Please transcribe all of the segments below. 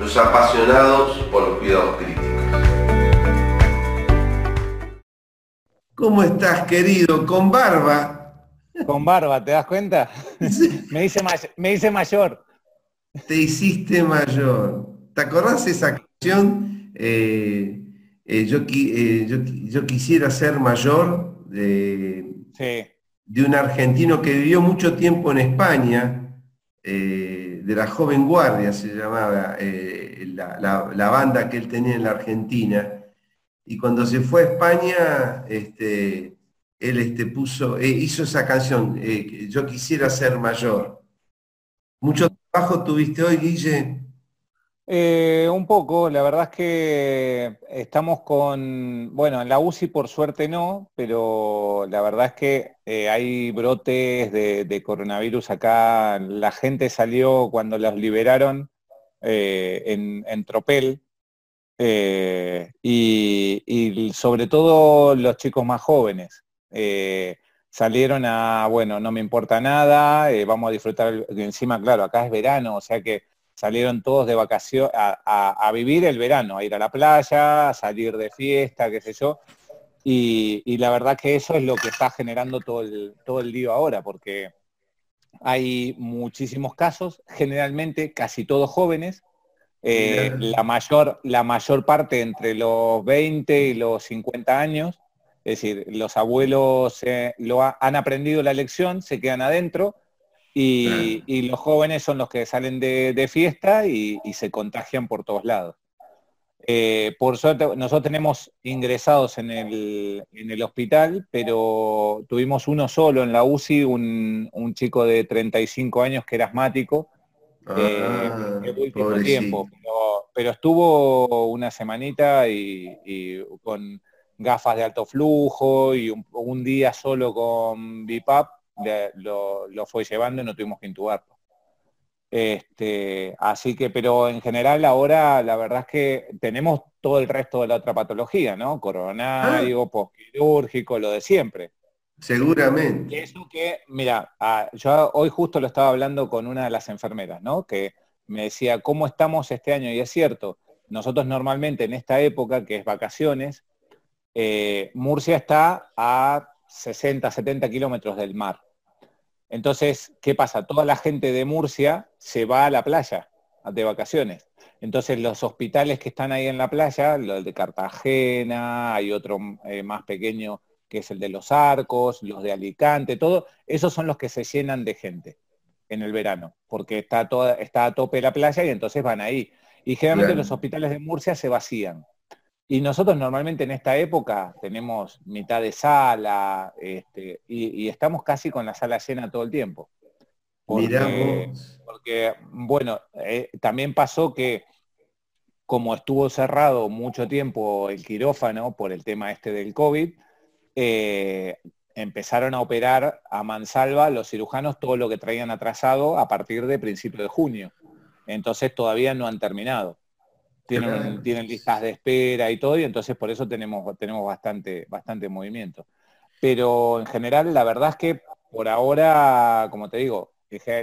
los apasionados por los cuidados críticos. ¿Cómo estás, querido? Con barba. Con barba, ¿te das cuenta? me, hice me hice mayor. Te hiciste mayor. ¿Te acordás de esa canción? Eh, eh, yo, eh, yo, yo, quisiera ser mayor de, sí de un argentino que vivió mucho tiempo en España, eh, de la joven guardia se llamaba eh, la, banda que él tenía en la Argentina, y cuando se fue a España, este, él este, puso, eh, hizo esa canción, Yo quisiera ser mayor. ¿Mucho trabajo tuviste hoy, Guille? Eh, un poco, la verdad es que estamos con, bueno, en la UCI por suerte no, pero la verdad es que eh, hay brotes de, coronavirus acá. La gente salió cuando los liberaron eh, en, Tropel y, sobre todo los chicos más jóvenes. salieron a, bueno, no me importa nada, vamos a disfrutar, encima, claro, acá es verano, o sea que salieron todos de vacación a, vivir el verano, a ir a la playa, a salir de fiesta, qué sé yo. Y, la verdad que eso es lo que está generando todo el, todo el día ahora, porque hay muchísimos casos, generalmente casi todos jóvenes, eh, la, mayor, la mayor parte entre los 20 y los 50 años, es decir, los abuelos eh, lo han aprendido la lección, se quedan adentro, y, los jóvenes son los que salen de, fiesta y, se contagian por todos lados. Eh, por suerte, nosotros tenemos ingresados en el, hospital, pero tuvimos uno solo en la UCI, un, chico de 35 años que era asmático, eh, ah, tiempo, pero, estuvo una semanita y, con gafas de alto flujo y un, un día solo con BIPAP lo, fue llevando y no tuvimos que intubarlo. Este, así que, pero en general ahora la verdad es que tenemos todo el resto de la otra patología, ¿no? Coronario, ah. postquirúrgico, lo de siempre. Seguramente. Eso que, mira, yo hoy justo lo estaba hablando con una de las enfermeras, ¿no? Que me decía, ¿cómo estamos este año? Y es cierto, nosotros normalmente en esta época, que es vacaciones, eh, Murcia está a 60, 70 kilómetros del mar. Entonces, ¿qué pasa? Toda la gente de Murcia se va a la playa de vacaciones. Entonces, los hospitales que están ahí en la playa, los de Cartagena, hay otro eh, más pequeño que es el de los Arcos, los de Alicante, todo, esos son los que se llenan de gente en el verano, porque está, toda, está a tope la playa y entonces van ahí. Y generalmente los hospitales de Murcia se vacían. Y nosotros normalmente en esta época tenemos mitad de sala este, y, estamos casi con la sala llena todo el tiempo. Porque, porque bueno, eh, también pasó que como estuvo cerrado mucho tiempo el quirófano por el tema este del COVID, eh, empezaron a operar a mansalva los cirujanos todo lo que traían atrasado a partir de principio de junio. Entonces todavía no han terminado tienen, listas de espera y todo, y entonces por eso tenemos, tenemos bastante, bastante movimiento. Pero en general, la verdad es que por ahora, como te digo,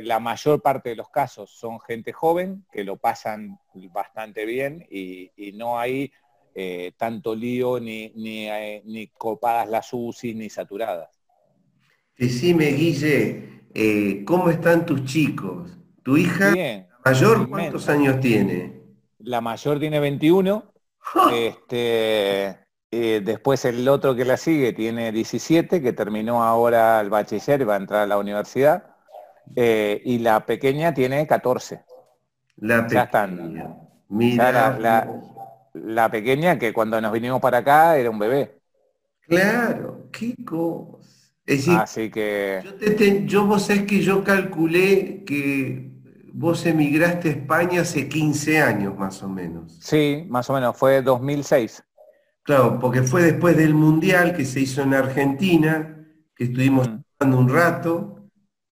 la mayor parte de los casos son gente joven que lo pasan bastante bien y, no hay eh, tanto lío ni, eh, ni, copadas las UCI ni saturadas. Decime, Guille, eh, ¿cómo están tus chicos? ¿Tu hija mayor cuántos años tiene? La mayor tiene 21, este, después el otro que la sigue tiene 17, que terminó ahora el bachiller y va a entrar a la universidad, eh, y la pequeña tiene 14. La pequeña. Mira. La, pequeña que cuando nos vinimos para acá era un bebé. Claro, qué cosa. Así que... Yo, vos sabés que yo calculé que vos emigraste a España hace 15 años más o menos. Sí, más o menos, fue 2006. Claro, porque fue después del Mundial que se hizo en Argentina, que estuvimos hablando mm. un rato.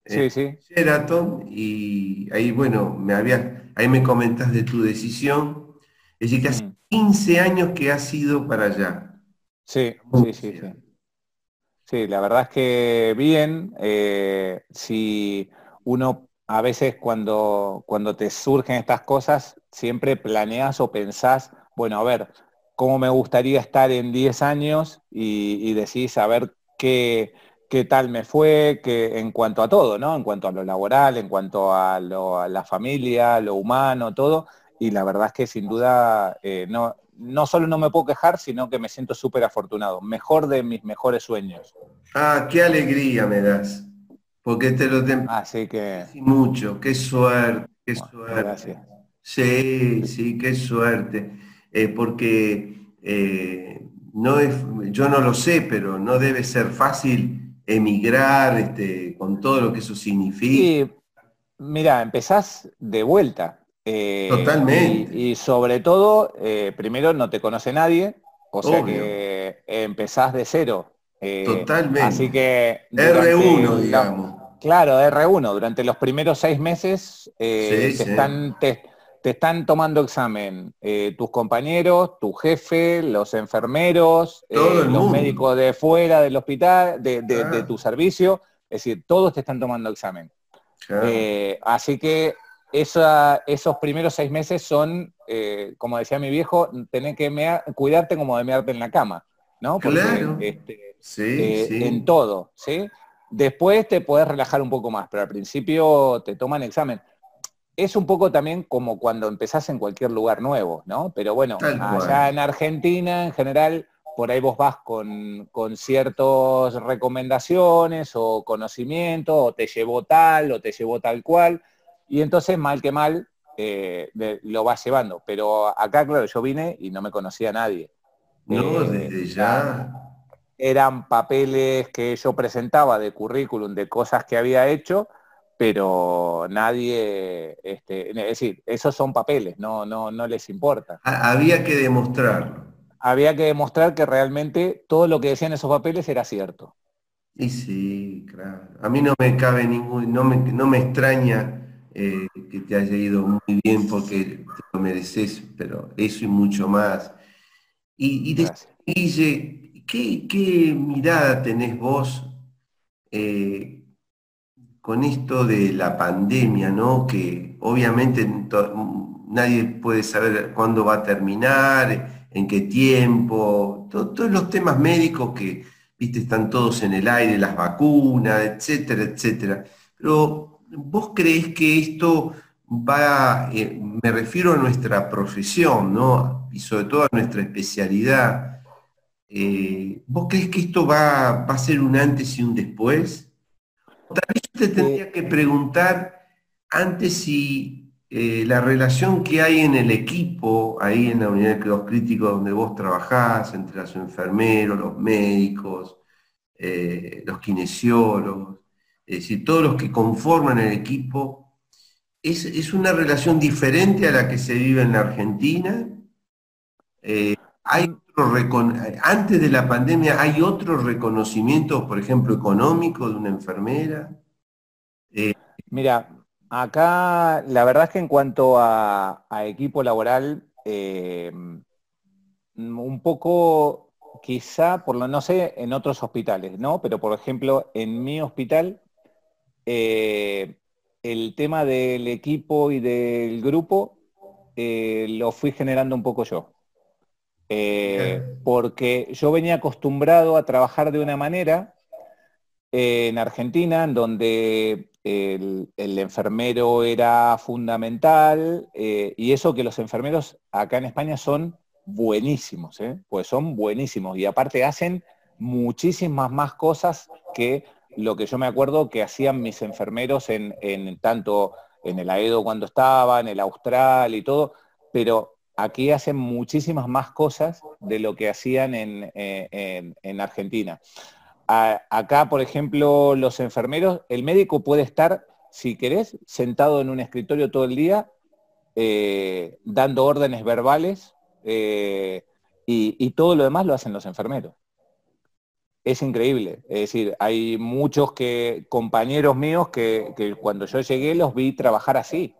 Sí, sí. Sheraton, y ahí, bueno, me había, ahí me comentas de tu decisión. Es decir, que hace 15 mm. años que has ido para allá. Sí, sí, sí, sí. Sí, la verdad es que bien, eh, si uno a veces cuando, cuando te surgen estas cosas, siempre planeas o pensás, bueno, a ver, ¿cómo me gustaría estar en 10 años? Y, decís, a ver qué, qué tal me fue, que, en cuanto a todo, ¿no? En cuanto a lo laboral, en cuanto a, la familia, lo humano, todo. Y la verdad es que sin duda eh, no, no solo no me puedo quejar, sino que me siento súper afortunado, mejor de mis mejores sueños. Ah, qué alegría me das, porque te lo tengo Así que... mucho, qué suerte, qué suerte. Gracias. Sí, sí, qué suerte, eh, porque eh, no es, yo no lo sé, pero no debe ser fácil emigrar este, con todo lo que eso significa. Mira, empezás de vuelta, eh, Totalmente. Y, sobre todo, eh, primero no te conoce nadie, o sea que empezás de cero. Eh, Totalmente. Así que... R1, digamos. claro, R1. Durante los primeros seis meses te, Están, te, están tomando examen tus compañeros, tu jefe, los enfermeros, los médicos de fuera del hospital, de, tu servicio. Es decir, todos te están tomando examen. así que esos primeros seis meses son, eh, como decía mi viejo, tener que cuidarte como de mearte en la cama, ¿no? claro. Este, eh, en todo, ¿sí? Después te puedes relajar un poco más, pero al principio te toman examen. Es un poco también como cuando empezás en cualquier lugar nuevo, ¿no? Pero bueno, allá en Argentina, en general, por ahí vos vas con, con ciertas recomendaciones o conocimiento, o te llevó tal, o te llevó tal cual y entonces, mal que mal, eh, lo vas llevando. Pero acá, claro, yo vine y no me conocía a nadie. No, eh, desde ya. Eran papeles que yo presentaba de currículum, de cosas que había hecho, pero nadie, este, es decir, esos son papeles, no, no, no les importa. Había que demostrarlo. Había que demostrar que realmente todo lo que decían esos papeles era cierto. Y sí, claro. A mí no me cabe ningún, no me, no me extraña eh, que te haya ido muy bien porque te lo mereces, pero eso y mucho más. Y, y Guille, ¿qué, mirada tenés vos eh, con esto de la pandemia, ¿no? Que obviamente nadie puede saber cuándo va a terminar, en qué tiempo, todos los temas médicos que, viste, están todos en el aire, las vacunas, etcétera, etcétera. Pero ¿Vos crees que esto va, eh, me refiero a nuestra profesión, ¿no? Y sobre todo a nuestra especialidad, eh, ¿vos crees que esto va, a ser un antes y un después? Tal vez te tendría que preguntar antes si eh, la relación que hay en el equipo, ahí en la unidad de cuidados críticos donde vos trabajás, entre los enfermeros, los médicos, los kinesiólogos, es decir, todos los que conforman el equipo, es, una relación diferente a la que se vive en la Argentina. Eh, hay antes de la pandemia, ¿hay otros reconocimientos, por ejemplo, económicos de una enfermera? Eh, Mira, acá la verdad es que en cuanto a, equipo laboral, eh, un poco quizá, por lo no sé, en otros hospitales, ¿no? Pero por ejemplo, en mi hospital eh, el tema del equipo y del grupo lo fui generando un poco yo. Eh, porque yo venía acostumbrado a trabajar de una manera en Argentina, en donde el, enfermero era fundamental, y eso que los enfermeros acá en España son buenísimos, pues son buenísimos, y aparte hacen muchísimas más cosas que lo que yo me acuerdo que hacían mis enfermeros en, tanto en el AEDO cuando estaba, en el Austral y todo, pero aquí hacen muchísimas más cosas de lo que hacían en, eh, Argentina. acá, por ejemplo, los enfermeros, el médico puede estar si querés, sentado en un escritorio todo el día, eh, dando órdenes verbales eh, y, todo lo demás lo hacen los enfermeros. Es increíble. Es decir, hay muchos que, compañeros míos que, cuando yo llegué los vi trabajar así.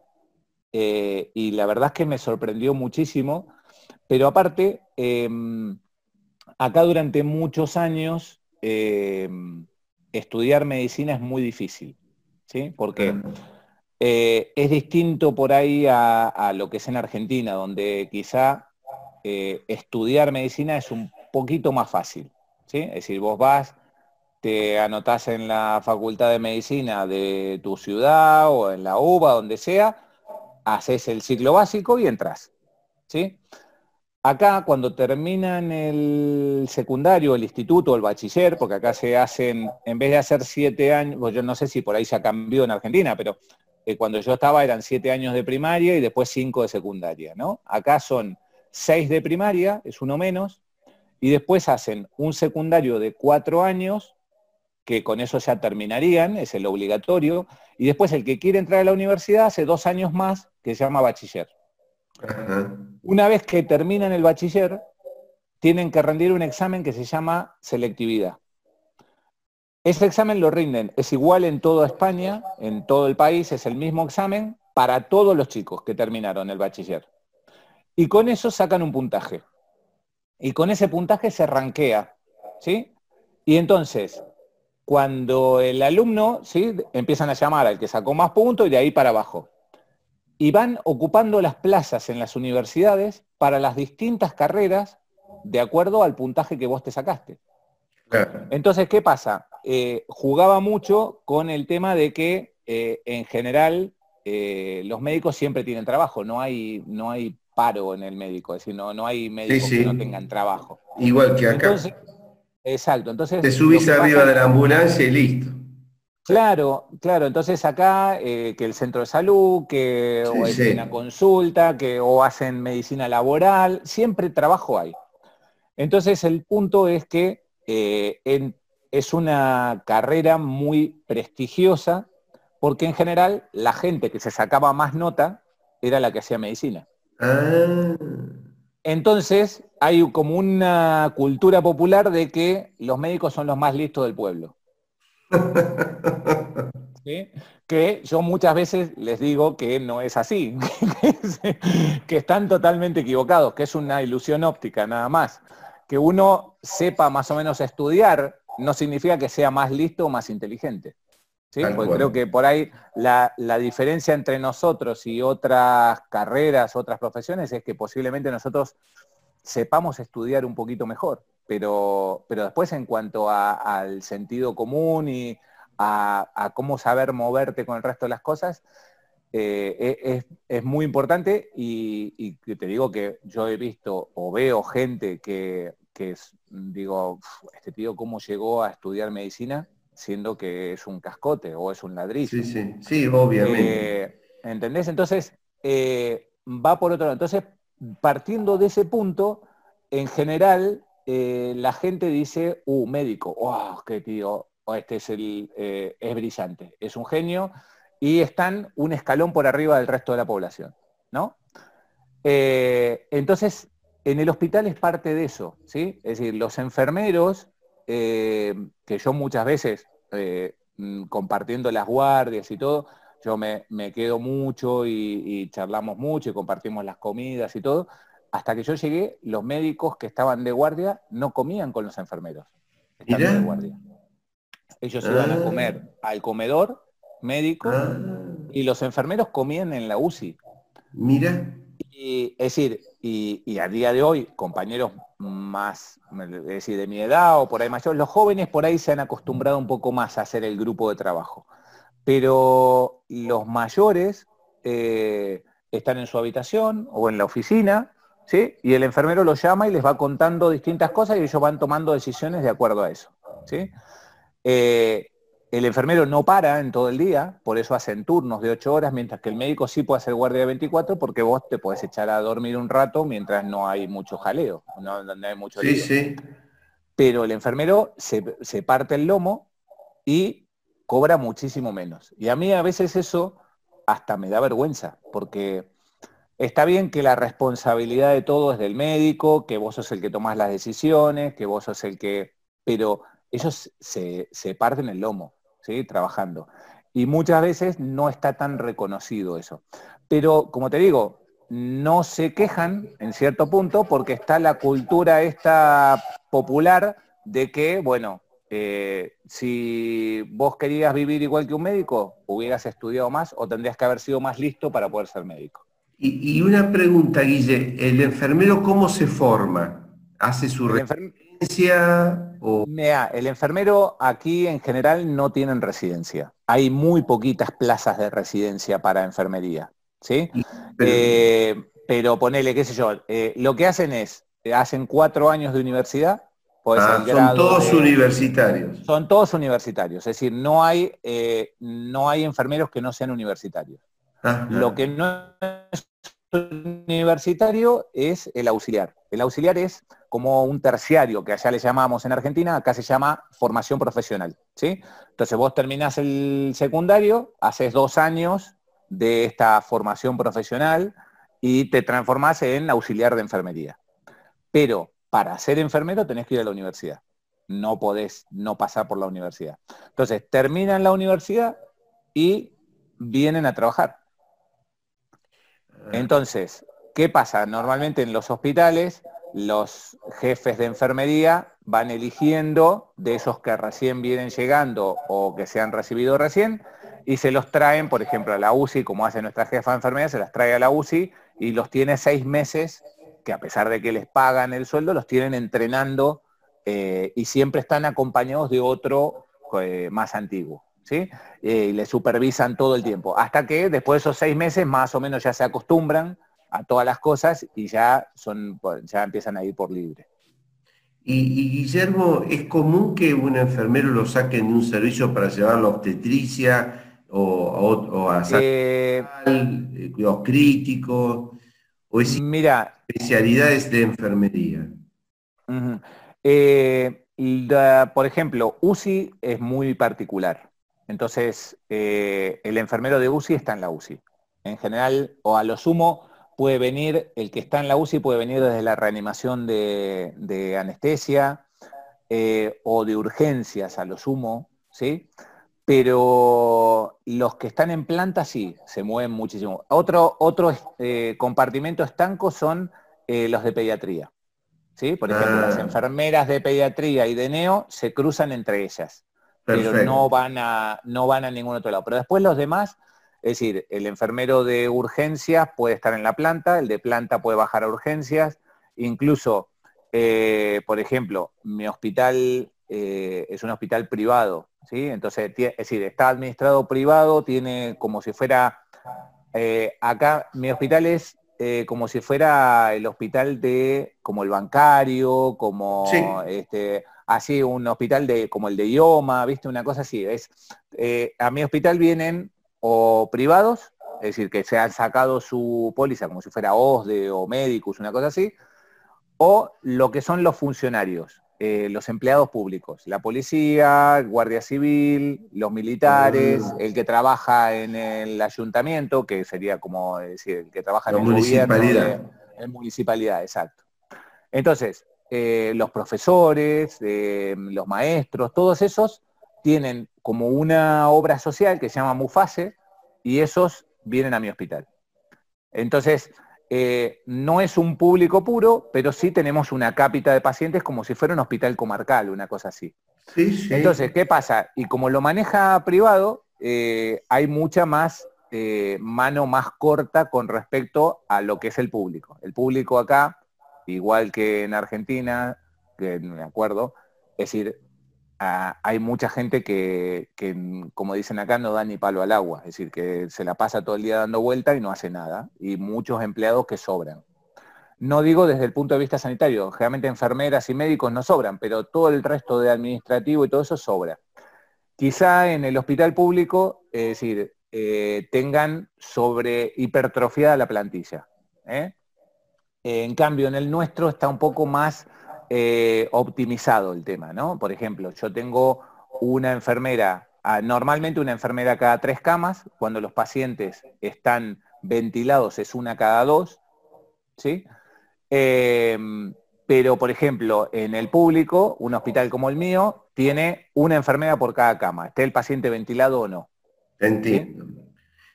Eh, y la verdad es que me sorprendió muchísimo. Pero aparte, em, acá durante muchos años em, estudiar medicina es muy difícil. ¿sí? Porque eh, es distinto por ahí a, lo que es en Argentina, donde quizá eh, estudiar medicina es un poquito más fácil. ¿sí? Es decir, vos vas, te anotás en la facultad de medicina de tu ciudad o en la UBA, donde sea, haces el ciclo básico y entras. ¿sí? Acá, cuando terminan el secundario, el instituto, el bachiller, porque acá se hacen, en vez de hacer siete años, pues yo no sé si por ahí se ha cambiado en Argentina, pero eh, cuando yo estaba eran siete años de primaria y después cinco de secundaria, ¿no? Acá son seis de primaria, es uno menos, y después hacen un secundario de cuatro años, que con eso ya terminarían, es el obligatorio, y después el que quiere entrar a la universidad hace dos años más, que se llama bachiller. Una vez que terminan el bachiller, tienen que rendir un examen que se llama selectividad. Ese examen lo rinden, es igual en toda España, en todo el país, es el mismo examen para todos los chicos que terminaron el bachiller. Y con eso sacan un puntaje. Y con ese puntaje se ranquea, ¿sí? Y entonces, cuando el alumno, ¿sí? Empiezan a llamar al que sacó más puntos y de ahí para abajo y van ocupando las plazas en las universidades para las distintas carreras de acuerdo al puntaje que vos te sacaste. Entonces, ¿qué pasa? Eh, jugaba mucho con el tema de que eh, en general eh, los médicos siempre tienen trabajo, no hay, no hay paro en el médico, es decir, no, no hay médicos que no tengan trabajo. Igual que acá. Exacto, entonces... Te subís arriba de la ambulancia y listo. Claro, claro. Entonces acá eh, que el centro de salud, que o hay una consulta, que o hacen medicina laboral, siempre trabajo hay. Entonces el punto es que eh, es una carrera muy prestigiosa porque en general la gente que se sacaba más nota era la que hacía medicina. Ah. Entonces hay como una cultura popular de que los médicos son los más listos del pueblo. Que yo muchas veces les digo que no es así, que están totalmente equivocados, que es una ilusión óptica nada más. Que uno sepa más o menos estudiar no significa que sea más listo o más inteligente. ¿sí? Porque creo que por ahí la, la diferencia entre nosotros y otras carreras, otras profesiones, es que posiblemente nosotros sepamos estudiar un poquito mejor pero, pero después en cuanto al sentido común y a, cómo saber moverte con el resto de las cosas, eh, e, es, muy importante y, te digo que yo he visto o veo gente que, es, digo, este tío cómo llegó a estudiar medicina siendo que es un cascote o es un ladrillo. Sí, sí, sí, obviamente. Eh, ¿Entendés? Entonces, eh, va por otro lado. Entonces, partiendo de ese punto, en general, eh, la gente dice, uh, médico, qué tío, oh, este es el, eh, es brillante, es un genio, y están un escalón por arriba del resto de la población, ¿no? Eh, entonces, en el hospital es parte de eso, ¿sí? Es decir, los enfermeros, que yo muchas veces, mm, compartiendo las guardias y todo, yo me, quedo mucho y, charlamos mucho y compartimos las comidas y todo, hasta que yo llegué, los médicos que estaban de guardia no comían con los enfermeros. De guardia. Ellos iban a ah. comer al comedor médico ah. y los enfermeros comían en la UCI. Mira. Y, es decir, y, a día de hoy, compañeros más, es decir, de mi edad o por ahí mayor, los jóvenes por ahí se han acostumbrado un poco más a hacer el grupo de trabajo. Pero los mayores eh, están en su habitación o en la oficina y el enfermero los llama y les va contando distintas cosas y ellos van tomando decisiones de acuerdo a eso, ¿sí? Eh, el enfermero no para en todo el día, por eso hacen turnos de 8 horas, mientras que el médico sí puede hacer guardia de 24 porque vos te puedes echar a dormir un rato mientras no hay mucho jaleo, no, hay mucho sí, Pero el enfermero se, se parte el lomo y cobra muchísimo menos. Y a mí a veces eso hasta me da vergüenza, porque está bien que la responsabilidad de todo es del médico, que vos sos el que tomás las decisiones, que vos sos el que... Pero ellos se, se parten el lomo, ¿sí? Trabajando. Y muchas veces no está tan reconocido eso. Pero, como te digo, no se quejan en cierto punto porque está la cultura esta popular de que, bueno, eh, si vos querías vivir igual que un médico, hubieras estudiado más o tendrías que haber sido más listo para poder ser médico. Y, una pregunta, Guille, ¿el enfermero cómo se forma? ¿Hace su residencia? O... el enfermero aquí en general no tienen residencia. Hay muy poquitas plazas de residencia para enfermería. ¿sí? Eh, pero, ponele, qué sé yo, eh, lo que hacen es, hacen cuatro años de universidad, ah, son todos universitarios. Son todos universitarios, es decir, no hay, eh, no hay enfermeros que no sean universitarios. Ah, lo que no es universitario es el auxiliar. El auxiliar es como un terciario, que allá le llamamos en Argentina, acá se llama formación profesional. ¿sí? Entonces vos terminás el secundario, haces dos años de esta formación profesional y te transformás en auxiliar de enfermería. Pero para ser enfermero tenés que ir a la universidad. No podés no pasar por la universidad. Entonces, terminan la universidad y vienen a trabajar. Ah. Entonces, ¿qué pasa? Normalmente en los hospitales los jefes de enfermería van eligiendo de esos que recién vienen llegando o que se han recibido recién, y se los traen, por ejemplo, a la UCI, como hace nuestra jefa de enfermería, se las trae a la UCI y los tiene seis meses, que a pesar de que les pagan el sueldo, los tienen entrenando eh, y siempre están acompañados de otro eh, más antiguo. ¿sí? Eh, y le supervisan todo el tiempo, hasta que después de esos seis meses más o menos ya se acostumbran a todas las cosas y ya, son, ya empiezan a ir por libre. Y, Guillermo, ¿es común que un enfermero lo saquen de un servicio para llevar la obstetricia o, a cuidados críticos, o es mira, especialidades de enfermería. Eh, por ejemplo, UCI es muy particular. Entonces, eh, el enfermero de UCI está en la UCI. En general, o a lo sumo, puede venir, el que está en la UCI puede venir desde la reanimación de, anestesia o de urgencias, a lo sumo, ¿sí? Pero los que están en planta sí, se mueven muchísimo. Otro, otro eh, compartimento estanco son eh, los de pediatría. ¿sí? Por ejemplo, las ah. enfermeras de pediatría y de neo se cruzan entre ellas, pero no van, a, no van a ningún otro lado. Pero después los demás, es decir, el enfermero de urgencias puede estar en la planta, el de planta puede bajar a urgencias, incluso, eh, por ejemplo, mi hospital es un hospital privado, entonces, es decir, está administrado privado, tiene como si fuera, eh, acá mi hospital es eh, como si fuera el hospital de, como el bancario, como este, así un hospital de, como el de IOMA, ¿viste? Una cosa así. Es, eh, a mi hospital vienen o privados, es decir, que se han sacado su póliza como si fuera OSDE o Médicus, una cosa así, o lo que son los funcionarios. Eh, los empleados públicos, la policía, Guardia Civil, los militares, ah. el que trabaja en el ayuntamiento, que sería como decir, el que trabaja en el municipalidad. en municipalidad, exacto. Entonces, eh, los profesores, eh, los maestros, todos esos tienen como una obra social que se llama Mufase y esos vienen a mi hospital. Entonces, eh, no es un público puro, pero sí tenemos una cápita de pacientes como si fuera un hospital comarcal, una cosa así. Entonces, ¿qué pasa? Y como lo maneja privado, eh, hay mucha más eh, mano más corta con respecto a lo que es el público. El público acá, igual que en Argentina, que me acuerdo, es decir, hay mucha gente que, como dicen acá, no da ni palo al agua, es decir, que se la pasa todo el día dando vuelta y no hace nada, y muchos empleados que sobran. No digo desde el punto de vista sanitario, generalmente enfermeras y médicos no sobran, pero todo el resto de administrativo y todo eso sobra. Quizá en el hospital público, es decir, eh, tengan sobre hipertrofiada la plantilla. ¿eh? En cambio, en el nuestro está un poco más eh, optimizado el tema, ¿no? Por ejemplo, yo tengo una enfermera normalmente una enfermera cada tres camas, cuando los pacientes están ventilados es una cada dos, ¿sí? Em, pero, por ejemplo, en el público, un hospital como el mío, tiene una enfermera por cada cama, esté el paciente ventilado o no. Entiendo.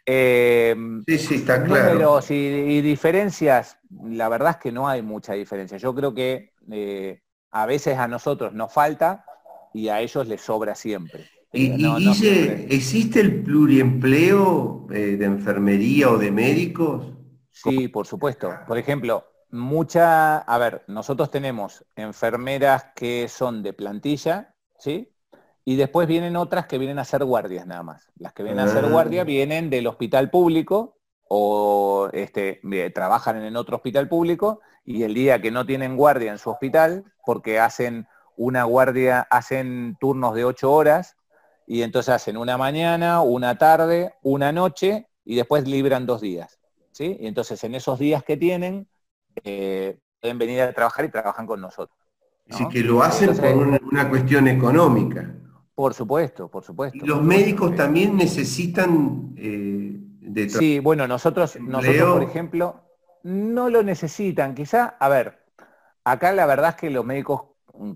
Em, sí, sí, está claro. Números y, diferencias, la verdad es que no hay mucha diferencia. Yo creo que eh, a veces a nosotros nos falta y a ellos les sobra siempre. ¿Y, eh, existe el pluriempleo eh, de enfermería o de médicos? Sí, por supuesto. Por ejemplo, mucha, a ver, nosotros tenemos enfermeras que son de plantilla, ¿sí? Y después vienen otras que vienen a ser guardias nada más. Las que vienen a ser guardias ah. vienen del hospital público o este, trabajan en otro hospital público y el día que no tienen guardia en su hospital, porque hacen una guardia, hacen turnos de ocho horas, y entonces hacen una mañana, una tarde, una noche y después libran dos días. ¿sí? Y entonces en esos días que tienen, eh, pueden venir a trabajar y trabajan con nosotros. Así que lo hacen por una, cuestión económica. Por supuesto, por supuesto. ¿Y los médicos también necesitan eh, de Sí, bueno, nosotros, nosotros, por ejemplo, no lo necesitan. Quizá, a ver, acá la verdad es que los médicos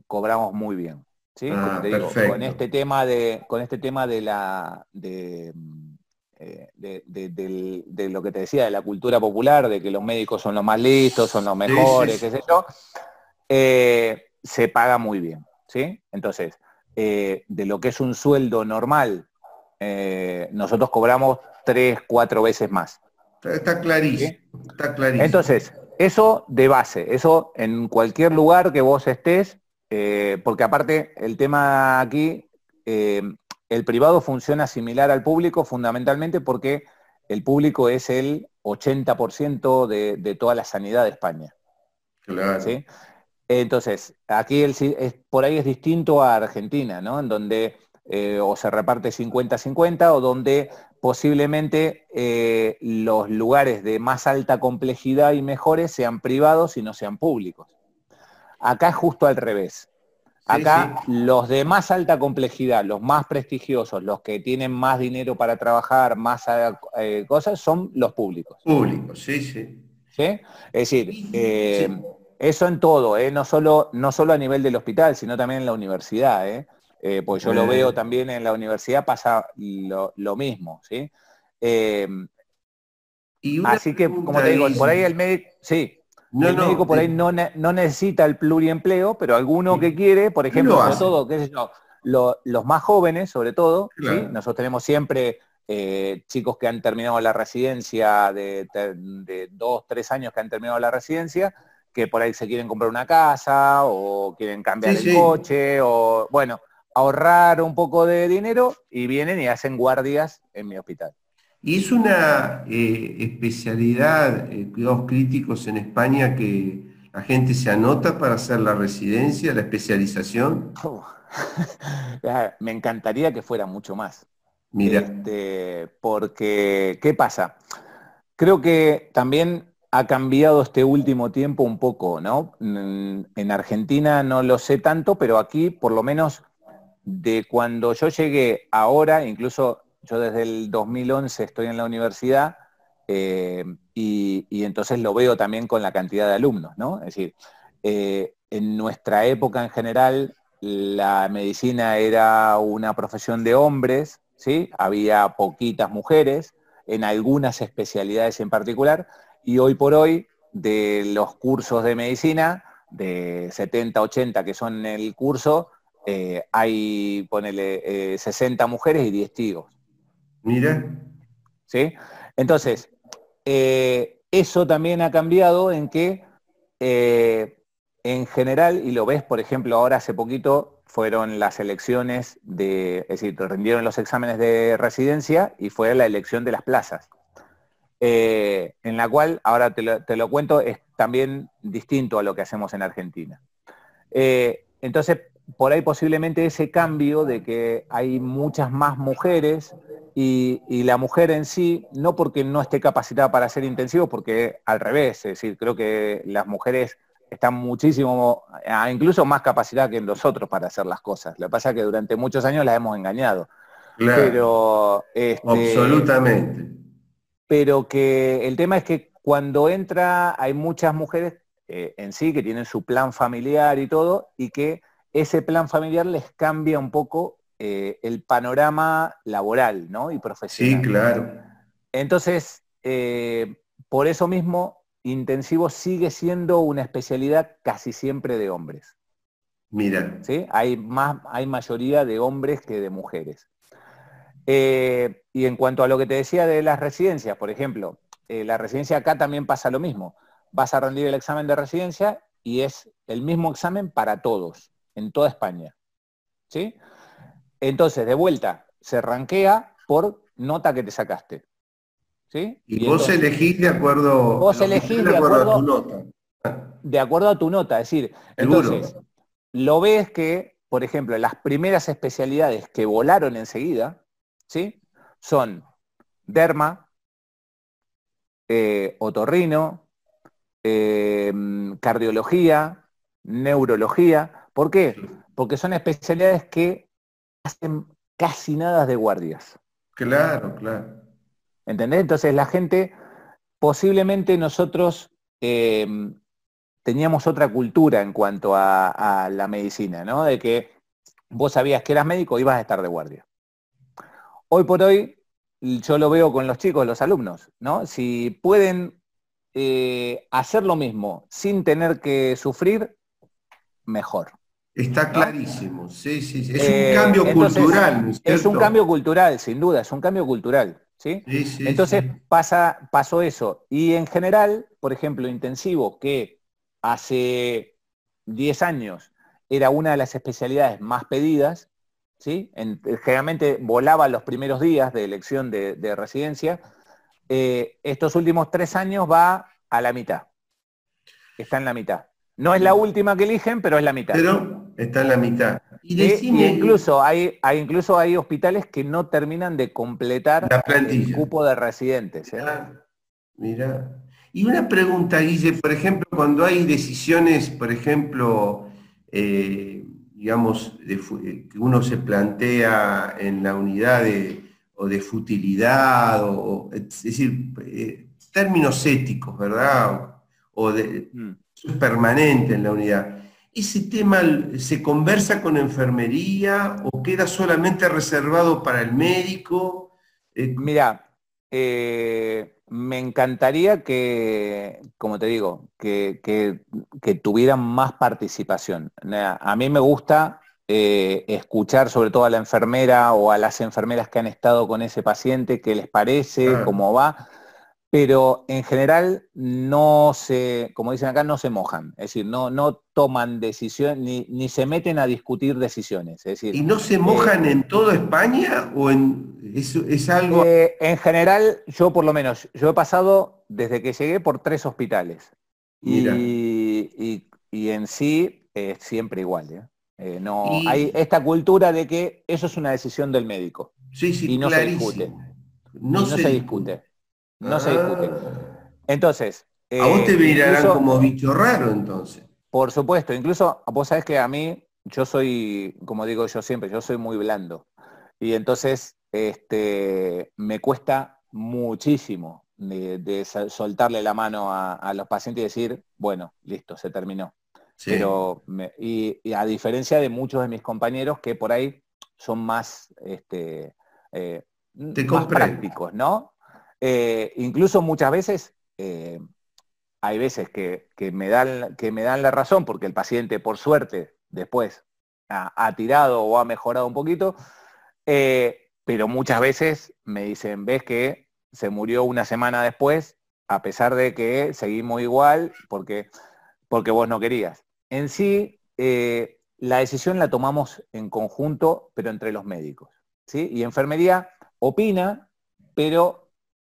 cobramos muy bien. ¿sí? Ah, con este tema de, con este tema de la de, eh, de, lo que te decía, de la cultura popular, de que los médicos son los más listos, son los mejores, qué sé yo, eh, se paga muy bien. ¿sí? Entonces, eh, de lo que es un sueldo normal, nosotros cobramos tres, cuatro veces más. Está clarísimo, está clarísimo. Entonces, eso de base, eso en cualquier lugar que vos estés, eh, porque aparte el tema aquí, eh, el privado funciona similar al público fundamentalmente porque el público es el 80% de, toda la sanidad de España. Claro. Entonces, aquí el, por ahí es distinto a Argentina, ¿no? En donde eh, o se reparte 50-50 o donde posiblemente los lugares de más alta complejidad y mejores sean privados y no sean públicos. Acá es justo al revés. Acá los de más alta complejidad, los más prestigiosos, los que tienen más dinero para trabajar, más eh, cosas, son los públicos. Públicos, sí, sí. ¿Sí? Es decir, eh, eso en todo, ¿eh? no, solo, no solo a nivel del hospital, sino también en la universidad. Pues yo lo veo también en la universidad pasa lo, mismo. ¿sí? así que, como te digo, por ahí el médico, sí, el médico por ahí no, necesita el pluriempleo, pero alguno que quiere, por ejemplo, sobre todo, qué sé yo, los más jóvenes, sobre todo, nosotros tenemos siempre eh, chicos que han terminado la residencia de, dos, tres años que han terminado la residencia, que por ahí se quieren comprar una casa o quieren cambiar el coche o, bueno, ahorrar un poco de dinero y vienen y hacen guardias en mi hospital. Y es una eh, especialidad, eh, cuidados críticos en España, que la gente se anota para hacer la residencia, la especialización. Me encantaría que fuera mucho más. Mira. Este, porque, ¿qué pasa? Creo que también ha cambiado este último tiempo un poco, ¿no? En Argentina no lo sé tanto, pero aquí, por lo menos, de cuando yo llegué ahora, incluso yo desde el 2011 estoy en la universidad eh, y, entonces lo veo también con la cantidad de alumnos, ¿no? Es decir, eh, en nuestra época en general la medicina era una profesión de hombres, ¿sí? Había poquitas mujeres en algunas especialidades en particular y hoy por hoy de los cursos de medicina, de 70, 80 que son el curso, eh, hay, ponele, 60 mujeres y 10 tíos. Mira. ¿Sí? Entonces, eh, eso también ha cambiado en que eh, en general, y lo ves, por ejemplo, ahora hace poquito fueron las elecciones de, es decir, rindieron los exámenes de residencia y fue la elección de las plazas. Eh, en la cual, ahora te lo, cuento, es también distinto a lo que hacemos en Argentina. entonces, por ahí posiblemente ese cambio de que hay muchas más mujeres y, la mujer en sí, no porque no esté capacitada para ser intensivo, porque al revés, es decir, creo que las mujeres están muchísimo, incluso más capacitadas que nosotros para hacer las cosas. Lo que pasa es que durante muchos años las hemos engañado. Pero este, absolutamente. Pero que el tema es que cuando entra hay muchas mujeres eh, en sí que tienen su plan familiar y todo y que ese plan familiar les cambia un poco eh, el panorama laboral ¿no? y profesional. Sí, claro. Entonces, eh, por eso mismo, intensivo sigue siendo una especialidad casi siempre de hombres. Mira. ¿Sí? Hay, más, hay mayoría de hombres que de mujeres. Eh, y en cuanto a lo que te decía de las residencias, por ejemplo, la residencia acá también pasa lo mismo. Vas a rendir el examen de residencia y es el mismo examen para todos, en toda España. ¿Sí? Entonces, de vuelta, se ranquea por nota que te sacaste. ¿Sí? Y, vos elegís de acuerdo, vos elegís de acuerdo, a tu nota. De acuerdo a tu nota, es decir, entonces, lo ves que, por ejemplo, las primeras especialidades que volaron enseguida, ¿sí? Son derma, eh, otorrino, eh, cardiología, neurología. ¿Por qué? Porque son especialidades que hacen casi nada de guardias. Claro, claro. ¿Entendés? Entonces la gente, posiblemente nosotros eh, teníamos otra cultura en cuanto a, la medicina, ¿no? De que vos sabías que eras médico y ibas a estar de guardia. Hoy por hoy, yo lo veo con los chicos, los alumnos, ¿no? Si pueden eh, hacer lo mismo sin tener que sufrir, mejor. Está clarísimo, sí, sí, Es un eh, cambio cultural. es, un cambio cultural, sin duda, es un cambio cultural. ¿sí? entonces Pasa, pasó eso. Y en general, por ejemplo, intensivo, que hace 10 años era una de las especialidades más pedidas, ¿sí? generalmente volaba los primeros días de elección de, residencia, eh, estos últimos tres años va a la mitad. Está en la mitad. No es la última que eligen, pero es la mitad. Pero está en la mitad. Y, incluso hay, hay, incluso hay hospitales que no terminan de completar el cupo de residentes. ¿eh? Mira. Y una pregunta, Guille, por ejemplo, cuando hay decisiones, por ejemplo, eh, digamos, eh, que uno se plantea en la unidad de, o de futilidad, o, es decir, términos éticos, ¿verdad? O de, mm es permanente en la unidad. ¿Ese tema se conversa con enfermería o queda solamente reservado para el médico? Eh, Mira, eh, me encantaría que, como te digo, que, tuvieran más participación. A mí me gusta eh, escuchar sobre todo a la enfermera o a las enfermeras que han estado con ese paciente, qué les parece, cómo va pero en general no se, como dicen acá, no se mojan, es decir, no, no toman decisiones, ni, se meten a discutir decisiones. Es decir, ¿Y no se mojan en toda España o en es, algo? Eh, en general, yo por lo menos, yo he pasado desde que llegué por tres hospitales. Y, en sí es siempre igual. ¿eh? Eh, no, hay esta cultura de que eso es una decisión del médico. Sí, sí, y no se discute. No, se, discute. No se discute. Ah. Entonces. a vos te mirarán como bicho raro entonces. Por supuesto, incluso vos sabés que a mí, yo soy, como digo yo siempre, yo soy muy blando. Y entonces este, me cuesta muchísimo de, soltarle la mano a, los pacientes y decir, bueno, listo, se terminó. Pero, y, a diferencia de muchos de mis compañeros que por ahí son más, este, eh, más prácticos, ¿no? Eh, incluso muchas veces, eh, hay veces que, me dan, que me dan la razón porque el paciente, por suerte, después ha, tirado o ha mejorado un poquito, eh, pero muchas veces me dicen, ves que se murió una semana después, a pesar de que seguimos igual porque, porque vos no querías. En sí, la decisión la tomamos en conjunto, pero entre los médicos. ¿sí? Y enfermería opina, pero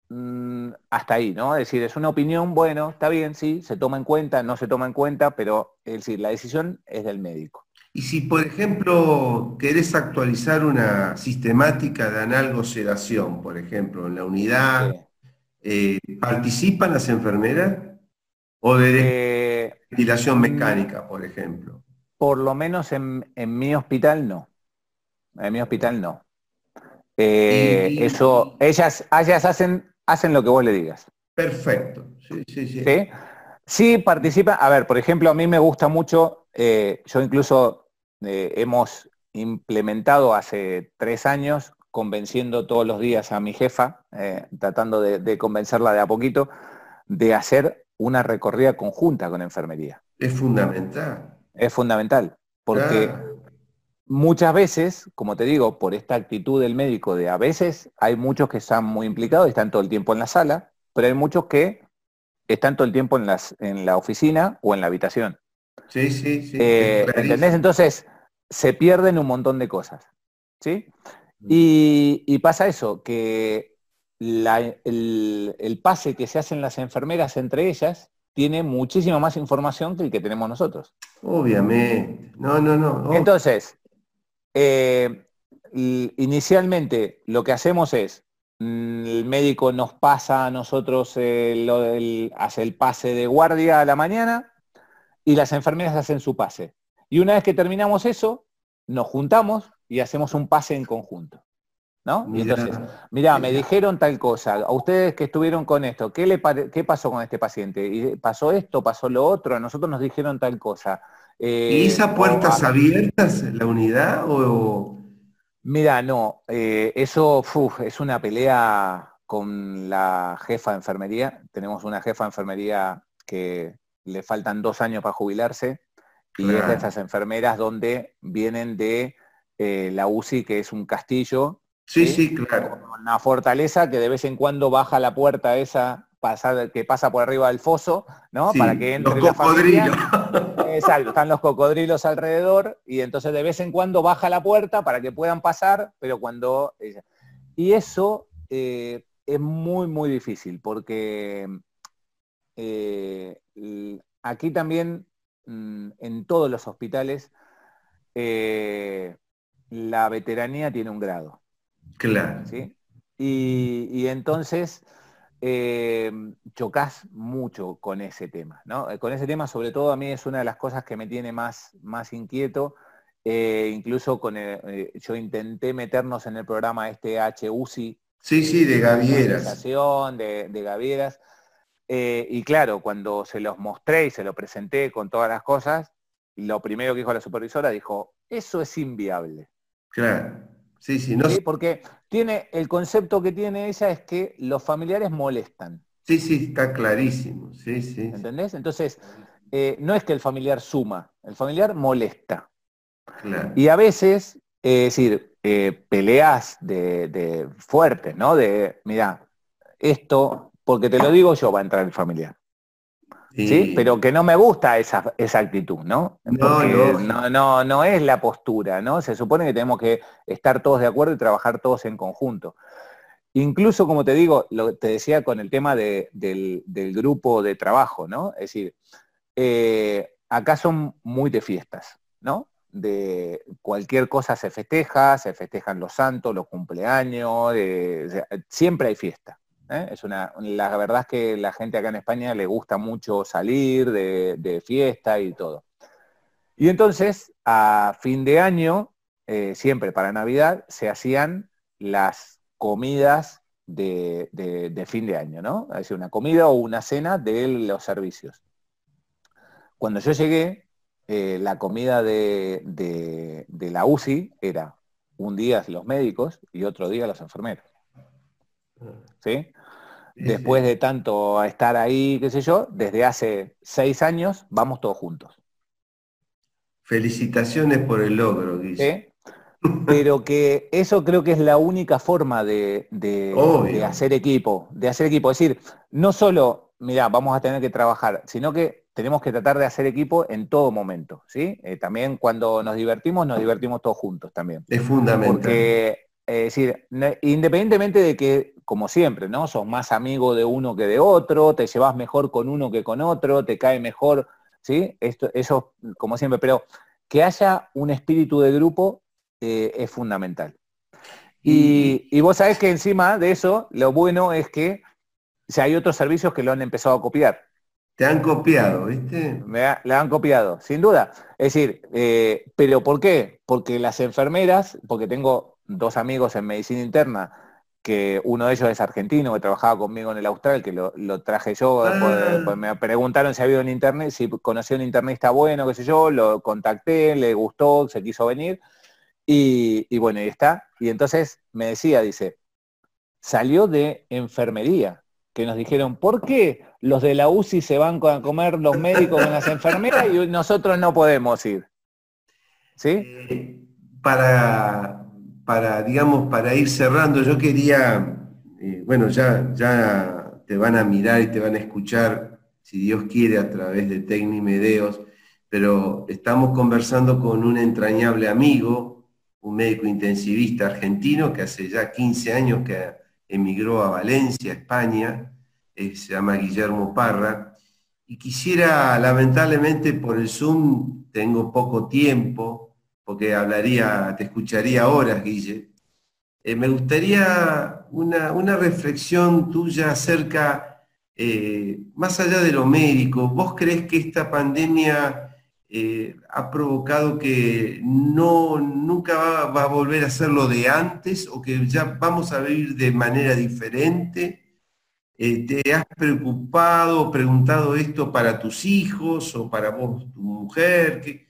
Mm, hasta ahí, ¿no? Es decir, es una opinión, bueno, está bien, sí, se toma en cuenta, no se toma en cuenta, pero es decir, la decisión es del médico. Y si, por ejemplo, querés actualizar una sistemática de analgosedación, por ejemplo, en la unidad, eh, ¿participan las enfermeras? ¿O de eh, ventilación mecánica, por ejemplo? Por lo menos en, en mi hospital no. En mi hospital no. Eh, eso, ellas, ellas hacen, hacen lo que vos le digas. Perfecto. Sí, sí, sí. ¿Sí? participa. A ver, por ejemplo, a mí me gusta mucho, eh, yo incluso eh, hemos implementado hace tres años, convenciendo todos los días a mi jefa, tratando de, convencerla de a poquito, de hacer una recorrida conjunta con enfermería. Es fundamental. Es fundamental, porque muchas veces, como te digo, por esta actitud del médico de a veces hay muchos que están muy implicados y están todo el tiempo en la sala, pero hay muchos que están todo el tiempo en, las, en la oficina o en la habitación. Sí, sí, sí. Eh, ¿Entendés? Entonces, se pierden un montón de cosas. ¿Sí? Mm. Y, pasa eso, que el, el, pase que se hacen las enfermeras entre ellas tiene muchísima más información que el que tenemos nosotros. Obviamente. No, no, no. Entonces, eh, inicialmente lo que hacemos es, mm, el médico nos pasa a nosotros, el, hace el pase de guardia a la mañana y las enfermeras hacen su pase. Y una vez que terminamos eso, nos juntamos y hacemos un pase en conjunto. ¿No? Y entonces, mira, me dijeron tal cosa, a ustedes que estuvieron con esto, ¿qué, le ¿qué pasó con este paciente? ¿Y pasó esto, pasó lo otro? A nosotros nos dijeron tal cosa. ¿Y esas puertas abiertas la unidad o...? Mira, no, eh, eso es una pelea con la jefa de enfermería. Tenemos una jefa de enfermería que le faltan dos años para jubilarse y es de esas enfermeras donde vienen de eh, la UCI, que es un castillo. Sí, sí, claro. Una fortaleza que de vez en cuando baja la puerta esa que pasa por arriba del foso, ¿no? Para que entre los cocodrilos. Exacto, están los cocodrilos alrededor y entonces de vez en cuando baja la puerta para que puedan pasar, pero cuando... Y eso eh, es muy, muy difícil porque eh, aquí también, mm, en todos los hospitales, eh, la veteranía tiene un grado. Claro. ¿sí? y entonces eh, chocas mucho con ese tema, ¿no? Eh, con ese tema, sobre todo, a mí es una de las cosas que me tiene más, más inquieto. Eh, incluso con yo intenté meternos en el programa este HUCI. Sí, sí, de Gavieras. De, de Gavieras. y claro, cuando se los mostré y se lo presenté con todas las cosas, lo primero que dijo la supervisora dijo, eso es inviable. Claro. Sí, sí, no. Porque tiene, el concepto que tiene ella es que los familiares molestan. Sí, sí, está clarísimo. Sí, sí. ¿Entendés? Entonces, eh, no es que el familiar suma, el familiar molesta. Y a veces, es decir, eh, peleas de, de fuertes, ¿no? De, mira, esto, porque te lo digo yo, va a entrar el familiar. Sí. Pero que no me gusta esa, actitud, ¿no? No, no, no, no, es la postura, ¿no? Se supone que tenemos que estar todos de acuerdo y trabajar todos en conjunto. Incluso, como te digo, lo te decía con el tema del, grupo de trabajo, ¿no? Es decir, eh, acá son muy de fiestas, ¿no? De cualquier cosa se festeja, se festejan los santos, los cumpleaños, siempre hay fiesta. ¿Eh? Es una, la verdad es que la gente acá en España le gusta mucho salir de, fiesta y todo. Y entonces, a fin de año, eh, siempre para Navidad, se hacían las comidas de, fin de año, ¿no? Es decir, una comida o una cena de los servicios. Cuando yo llegué, eh, la comida de, de, la UCI era un día los médicos y otro día los enfermeros. ¿Sí? Después de tanto estar ahí, qué sé yo, desde hace seis años vamos todos juntos. Felicitaciones por el logro, dice. Pero que eso creo que es la única forma de, hacer equipo, de hacer equipo. Es decir, no solo, mira, vamos a tener que trabajar, sino que tenemos que tratar de hacer equipo en todo momento, ¿sí? Eh, también cuando nos divertimos, nos divertimos todos juntos también. Es fundamental. Porque, es decir, independientemente de que como siempre, ¿no? Sos más amigo de uno que de otro, te llevas mejor con uno que con otro, te cae mejor, ¿sí? Esto, eso, como siempre, pero que haya un espíritu de grupo eh, es fundamental. Y, vos sabés que encima de eso, lo bueno es que si hay otros servicios que lo han empezado a copiar. Te han copiado, ¿viste? Me le han copiado, sin duda. Es decir, eh, ¿pero por qué? Porque las enfermeras, porque tengo dos amigos en medicina interna, que uno de ellos es argentino, que trabajaba conmigo en el Austral, que lo, traje yo, ah. pues, me preguntaron si había un internet, si conocía un internista bueno, qué sé yo, lo contacté, le gustó, se quiso venir, y, y bueno, y está. Y entonces me decía, dice, salió de enfermería, que nos dijeron, ¿por qué los de la UCI se van a comer los médicos con las enfermeras y nosotros no podemos ir? ¿Sí? Eh, para, para, digamos, para ir cerrando, yo quería, eh, bueno, ya, ya te van a mirar y te van a escuchar, si Dios quiere, a través de Tecnimedeos, pero estamos conversando con un entrañable amigo, un médico intensivista argentino que hace ya 15 años que emigró a Valencia, España, eh, se llama Guillermo Parra, y quisiera, lamentablemente por el Zoom tengo poco tiempo, porque hablaría, te escucharía horas, Guille. Eh, me gustaría una, reflexión tuya acerca, eh, más allá de lo médico, ¿vos crees que esta pandemia ha provocado que no, nunca va, a volver a ser lo de antes o que ya vamos a vivir de manera diferente? Eh, ¿Te has preocupado, preguntado esto para tus hijos o para vos, tu mujer? ¿Qué,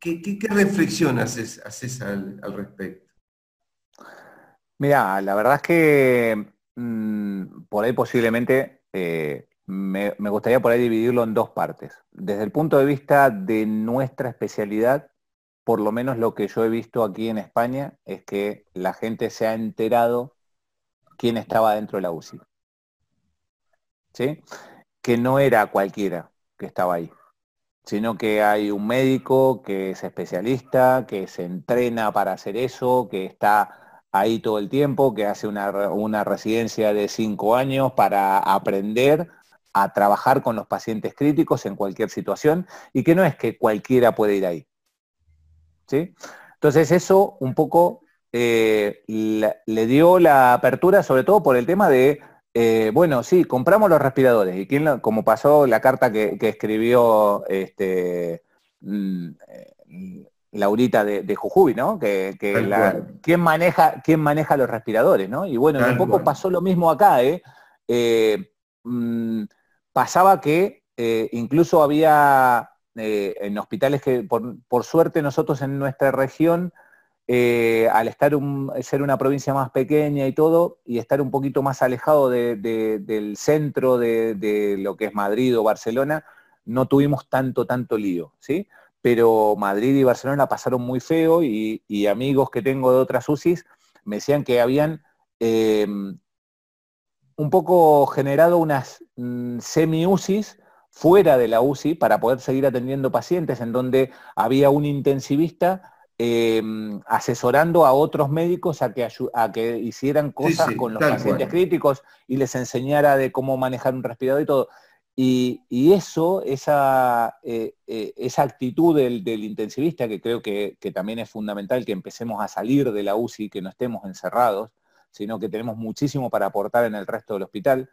qué, reflexión haces, al, respecto? Mira, la verdad es que mm, por ahí posiblemente eh, me, gustaría por ahí dividirlo en dos partes. Desde el punto de vista de nuestra especialidad, por lo menos lo que yo he visto aquí en España es que la gente se ha enterado quién estaba dentro de la UCI. ¿Sí? Que no era cualquiera que estaba ahí, sino que hay un médico que es especialista, que se entrena para hacer eso, que está ahí todo el tiempo, que hace una, una residencia de cinco años para aprender a trabajar con los pacientes críticos en cualquier situación y que no es que cualquiera puede ir ahí. ¿Sí? Entonces eso un poco eh, le, dio la apertura, sobre todo por el tema de, eh, bueno, sí, compramos los respiradores. Y quién, como pasó la carta que, escribió este, mm, eh, Laurita de, Jujuy, ¿no? Que, ¿quién, maneja, ¿quién maneja los respiradores, ¿no? Y bueno, un poco pasó lo mismo acá, ¿eh? Mm, pasaba que eh, incluso había eh, en hospitales que por, suerte nosotros en nuestra región, eh, al estar ser una provincia más pequeña y todo, y estar un poquito más alejado del centro de, lo que es Madrid o Barcelona, no tuvimos tanto, tanto lío, ¿sí? Pero Madrid y Barcelona pasaron muy feo y, amigos que tengo de otras UCIs me decían que habían un poco generado unas mm, semi-UCIs fuera de la UCI para poder seguir atendiendo pacientes, en donde había un intensivista em, asesorando a otros médicos a que, a que hicieran cosas con los pacientes críticos y les enseñara de cómo manejar un respirador y todo. Y, eso, esa, eh, eh, esa actitud del, intensivista, que creo que, que, también es fundamental que empecemos a salir de la UCI, que no estemos encerrados, sino que tenemos muchísimo para aportar en el resto del hospital,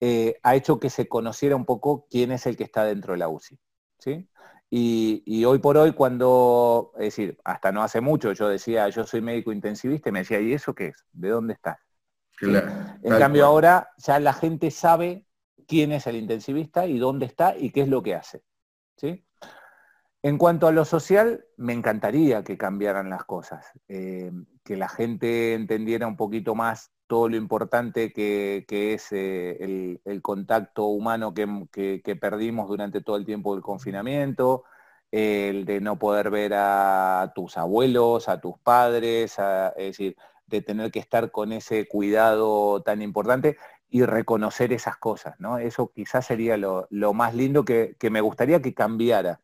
eh, ha hecho que se conociera un poco quién es el que está dentro de la UCI. ¿sí? Y, hoy por hoy, cuando, es decir, hasta no hace mucho yo decía, yo soy médico intensivista, y me decía, ¿y eso qué es? ¿De dónde estás? en cambio ahora ya la gente sabe quién es el intensivista y dónde está y qué es lo que hace. ¿sí? En cuanto a lo social, me encantaría que cambiaran las cosas, eh, que la gente entendiera un poquito más todo lo importante que, es eh, el, contacto humano que, perdimos durante todo el tiempo del confinamiento, el de no poder ver a tus abuelos, a tus padres, es decir, de tener que estar con ese cuidado tan importante y reconocer esas cosas, ¿no? Eso quizás sería lo, más lindo que me gustaría que cambiara.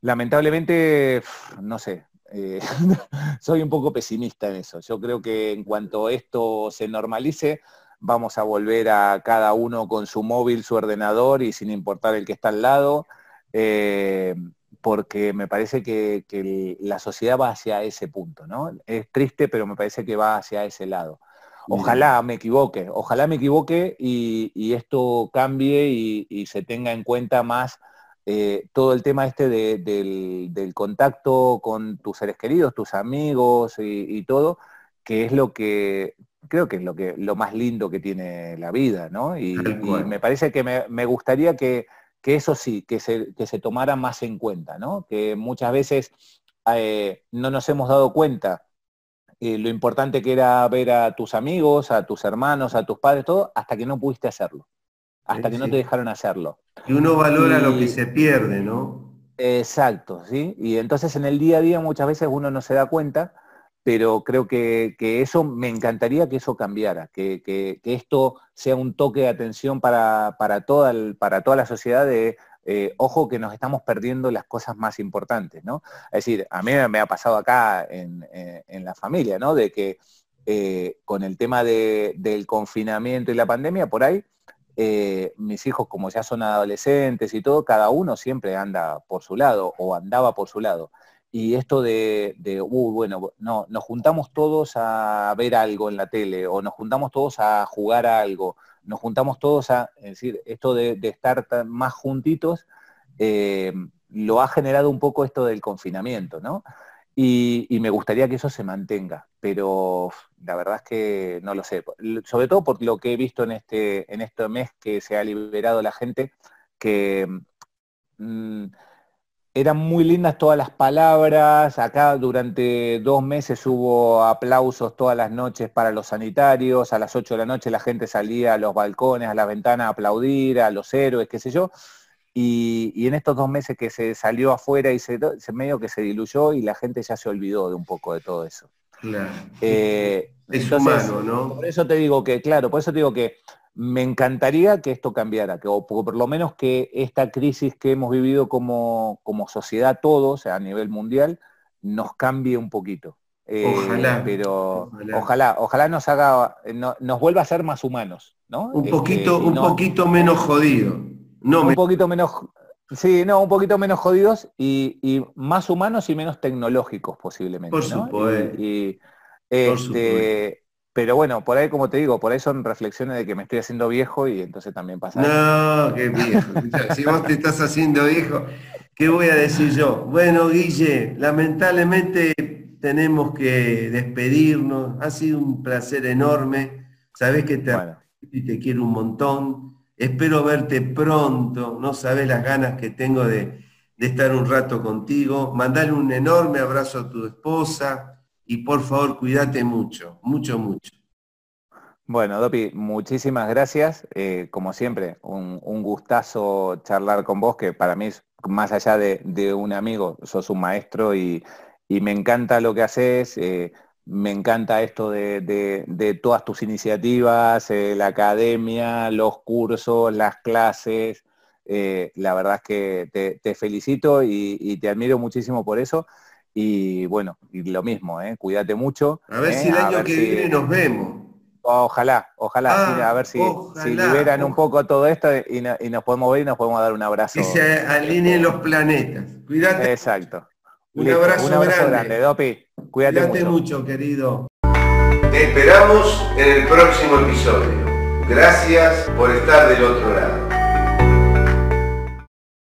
Lamentablemente, no sé, eh, soy un poco pesimista en eso. Yo creo que en cuanto esto se normalice, vamos a volver a cada uno con su móvil, su ordenador y sin importar el que está al lado, eh, porque me parece que, la sociedad va hacia ese punto, ¿no? Es triste, pero me parece que va hacia ese lado. Ojalá me equivoque, ojalá me equivoque y, esto cambie y, se tenga en cuenta más eh, todo el tema este del, contacto con tus seres queridos, tus amigos y, todo, que es lo que creo que es lo que lo más lindo que tiene la vida, ¿no? Y, me parece que me, gustaría que, eso sí, que se, que se, tomara más en cuenta, ¿no? Que muchas veces eh, no nos hemos dado cuenta eh, lo importante que era ver a tus amigos, a tus hermanos, a tus padres, todo, hasta que no pudiste hacerlo hasta que no te dejaron hacerlo. Y uno valora lo que se pierde, ¿no? Exacto, ¿sí? Y entonces en el día a día muchas veces uno no se da cuenta, pero creo que, eso, me encantaría que eso cambiara, que, esto sea un toque de atención para, toda, para toda la sociedad de, eh, ojo que nos estamos perdiendo las cosas más importantes, ¿no? Es decir, a mí me ha pasado acá en, eh, la familia, ¿no? De que eh, con el tema del confinamiento y la pandemia, por ahí, eh, mis hijos como ya son adolescentes y todo, cada uno siempre anda por su lado o andaba por su lado. Y esto de, uh, bueno, no, nos juntamos todos a ver algo en la tele o nos juntamos todos a jugar algo, nos juntamos todos a, es decir, esto de, estar más juntitos, eh, lo ha generado un poco esto del confinamiento, ¿no? Y, me gustaría que eso se mantenga, pero la verdad es que no lo sé. Sobre todo por lo que he visto en este, en este mes que se ha liberado la gente, que mm, eran muy lindas todas las palabras. Acá durante dos meses hubo aplausos todas las noches para los sanitarios. A las 8 de la noche la gente salía a los balcones, a las ventanas a aplaudir, a los héroes, qué sé yo. Y, en estos dos meses que se salió afuera y se, medio que se diluyó y la gente ya se olvidó de un poco de todo eso. Claro. Eh, es humano, ¿no? Por eso te digo que, claro, por eso te digo que me encantaría que esto cambiara, que, o por lo menos que esta crisis que hemos vivido como, como sociedad todos a nivel mundial nos cambie un poquito. Eh, ojalá. Pero ojalá. ojalá, nos haga, nos vuelva a ser más humanos, ¿no? Un poquito, este, un poquito menos jodido un poquito menos, sí, no, un poquito menos jodidos y, más humanos y menos tecnológicos posiblemente. Por supuesto. Y, este, pero bueno, por ahí como te digo, por ahí son reflexiones de que me estoy haciendo viejo y entonces también pasa. No, qué viejo. si vos te estás haciendo viejo, ¿qué voy a decir yo? Bueno, Guille, lamentablemente tenemos que despedirnos. Ha sido un placer enorme. Sabés que te, y te quiero un montón. Espero verte pronto, no sabes las ganas que tengo de, estar un rato contigo. Mandale un enorme abrazo a tu esposa y por favor cuídate mucho, mucho, mucho. Bueno, Dopi, muchísimas gracias. Eh, como siempre, un, gustazo charlar con vos, que para mí es más allá de, un amigo, sos un maestro y, me encanta lo que haces. Eh, me encanta esto de, todas tus iniciativas, eh, la academia, los cursos, las clases. Eh, la verdad es que te, felicito y, te admiro muchísimo por eso. Y bueno, y lo mismo, eh, cuídate mucho. A ver si el año que viene nos vemos. Ojalá, ojalá, ah, a ver si, liberan un poco todo esto y, nos podemos ver y nos podemos dar un abrazo. Que se alineen los planetas. Cuídate. Exacto. Un abrazo, grande. Dopi. Cuídate, mucho, querido. Te esperamos en el próximo episodio. Gracias por estar del otro lado.